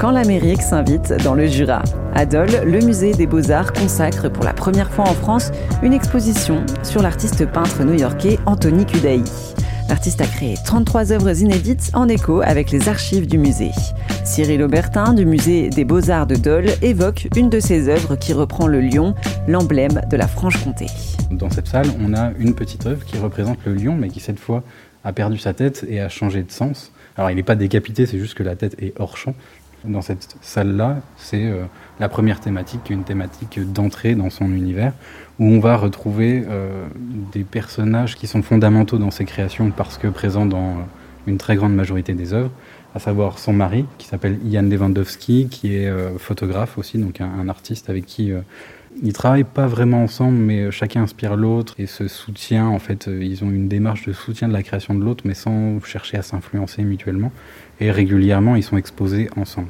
quand l'Amérique s'invite dans le Jura. À Dole, le musée des beaux-arts consacre pour la première fois en France une exposition sur l'artiste peintre new-yorkais Anthony Cudahy. L'artiste a créé 33 œuvres inédites en écho avec les archives du musée. Cyril Aubertin du musée des Beaux-Arts de Dole évoque une de ses œuvres qui reprend le lion, l'emblème de la Franche-Comté. Dans cette salle, on a une petite œuvre qui représente le lion, mais qui cette fois a perdu sa tête et a changé de sens. Alors il n'est pas décapité, c'est juste que la tête est hors champ. Dans cette salle-là, c'est euh, la première thématique, une thématique d'entrée dans son univers, où on va retrouver euh, des personnages qui sont fondamentaux dans ses créations parce que présents dans euh, une très grande majorité des œuvres, à savoir son mari, qui s'appelle Ian Lewandowski, qui est photographe aussi, donc un, artiste avec qui ils travaillent pas vraiment ensemble, mais chacun inspire l'autre et se soutient. En fait, ils ont une démarche de soutien de la création de l'autre, mais sans chercher à s'influencer mutuellement. Et régulièrement, ils sont exposés ensemble.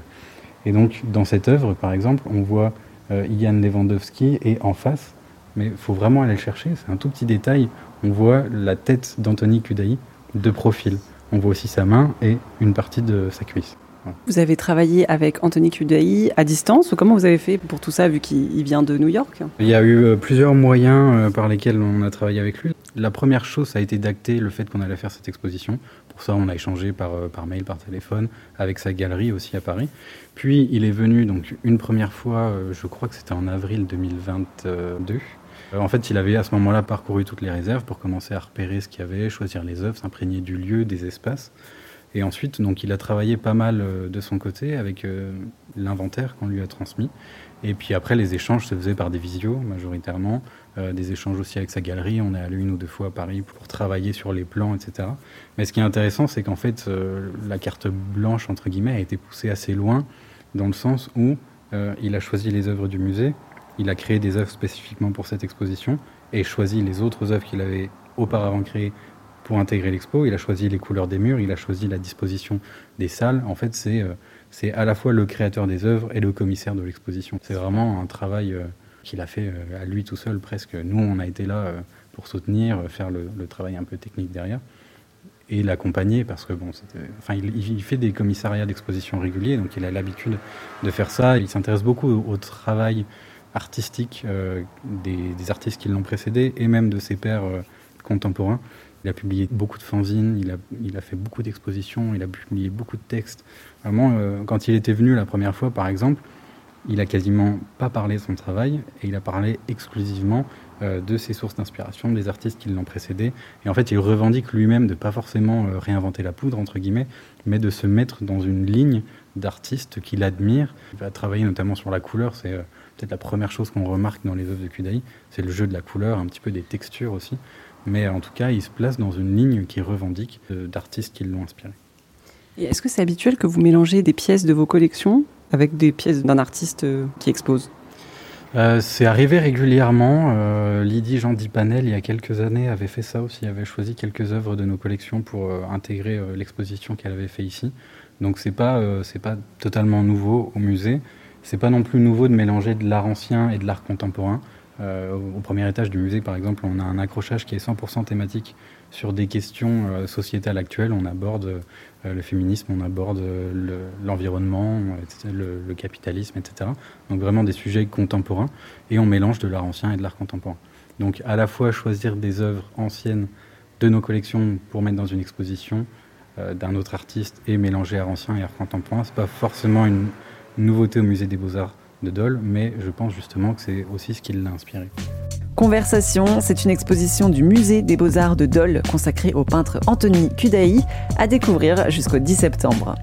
Et donc, dans cette œuvre, par exemple, on voit euh, Ian Lewandowski et en face, mais il faut vraiment aller le chercher, c'est un tout petit détail, on voit la tête d'Anthony Kudaï de profil. On voit aussi sa main et une partie de sa cuisse. Vous avez travaillé avec Anthony Kudaï à distance ou comment vous avez fait pour tout ça vu qu'il vient de New York? Il y a eu euh, plusieurs moyens euh, par lesquels on a travaillé avec lui. La première chose, ça a été d'acter le fait qu'on allait faire cette exposition. Pour ça, on a échangé par, euh, mail, par téléphone, avec sa galerie aussi à Paris. Puis il est venu donc une première fois, je crois que c'était en avril 2022. En fait, il avait à ce moment-là parcouru toutes les réserves pour commencer à repérer ce qu'il y avait, choisir les œuvres, s'imprégner du lieu, des espaces. Et ensuite, donc, il a travaillé pas mal euh, de son côté avec euh, l'inventaire qu'on lui a transmis. Et puis après, les échanges se faisaient par des visios majoritairement, euh, des échanges aussi avec sa galerie. On est allé une ou deux fois à Paris pour travailler sur les plans, etc. Mais ce qui est intéressant, c'est qu'en fait, la carte blanche, entre guillemets, a été poussée assez loin, dans le sens où il a choisi les œuvres du musée, il a créé des œuvres spécifiquement pour cette exposition, et choisi les autres œuvres qu'il avait auparavant créées pour intégrer l'expo. Il a choisi les couleurs des murs, il a choisi la disposition des salles. En fait, c'est euh, c'est à la fois le créateur des œuvres et le commissaire de l'exposition. C'est vraiment un travail euh, qu'il a fait euh, à lui tout seul presque. Nous, on a été là pour soutenir, faire le, travail un peu technique derrière et l'accompagner parce que bon, enfin, il, fait des commissariats d'exposition réguliers, donc il a l'habitude de faire ça. Il s'intéresse beaucoup au, travail artistique des, artistes qui l'ont précédé et même de ses pairs contemporains. Il a publié beaucoup de fanzines, il a, il a fait beaucoup d'expositions, il a publié beaucoup de textes. Vraiment, euh, quand il était venu la première fois, par exemple, il a quasiment pas parlé de son travail et il a parlé exclusivement euh, de ses sources d'inspiration, des artistes qui l'ont précédé. Et en fait, il revendique lui-même de pas forcément euh, réinventer la poudre, entre guillemets, mais de se mettre dans une ligne d'artistes qu'il admire. Il va travailler notamment sur la couleur, peut-être la première chose qu'on remarque dans les œuvres de Kudai, c'est le jeu de la couleur, un petit peu des textures aussi. Mais en tout cas, il se place dans une ligne qui revendique euh, d'artistes qui l'ont inspiré. Et est-ce que c'est habituel que vous mélangez des pièces de vos collections avec des pièces d'un artiste euh, qui expose? Euh, c'est arrivé régulièrement. Lydie Jean Dipanel, il y a quelques années, avait fait ça aussi, avait choisi quelques œuvres de nos collections pour intégrer l'exposition qu'elle avait fait ici. Donc c'est pas c'est pas totalement nouveau au musée. C'est pas non plus nouveau de mélanger de l'art ancien et de l'art contemporain. Euh, au premier étage du musée, par exemple, on a un accrochage qui est 100% thématique sur des questions euh, sociétales actuelles. On aborde euh, le féminisme, on aborde l'environnement, le, capitalisme, etc. Donc vraiment des sujets contemporains. Et on mélange de l'art ancien et de l'art contemporain. Donc à la fois choisir des œuvres anciennes de nos collections pour mettre dans une exposition d'un autre artiste et mélanger art ancien et art contemporain, c'est pas forcément une nouveauté au musée des beaux-arts de Dole, mais je pense justement que c'est aussi ce qui l'a inspiré. Conversation, c'est une exposition du musée des beaux-arts de Dole consacrée au peintre Anthony Kudaï à découvrir jusqu'au 10 septembre.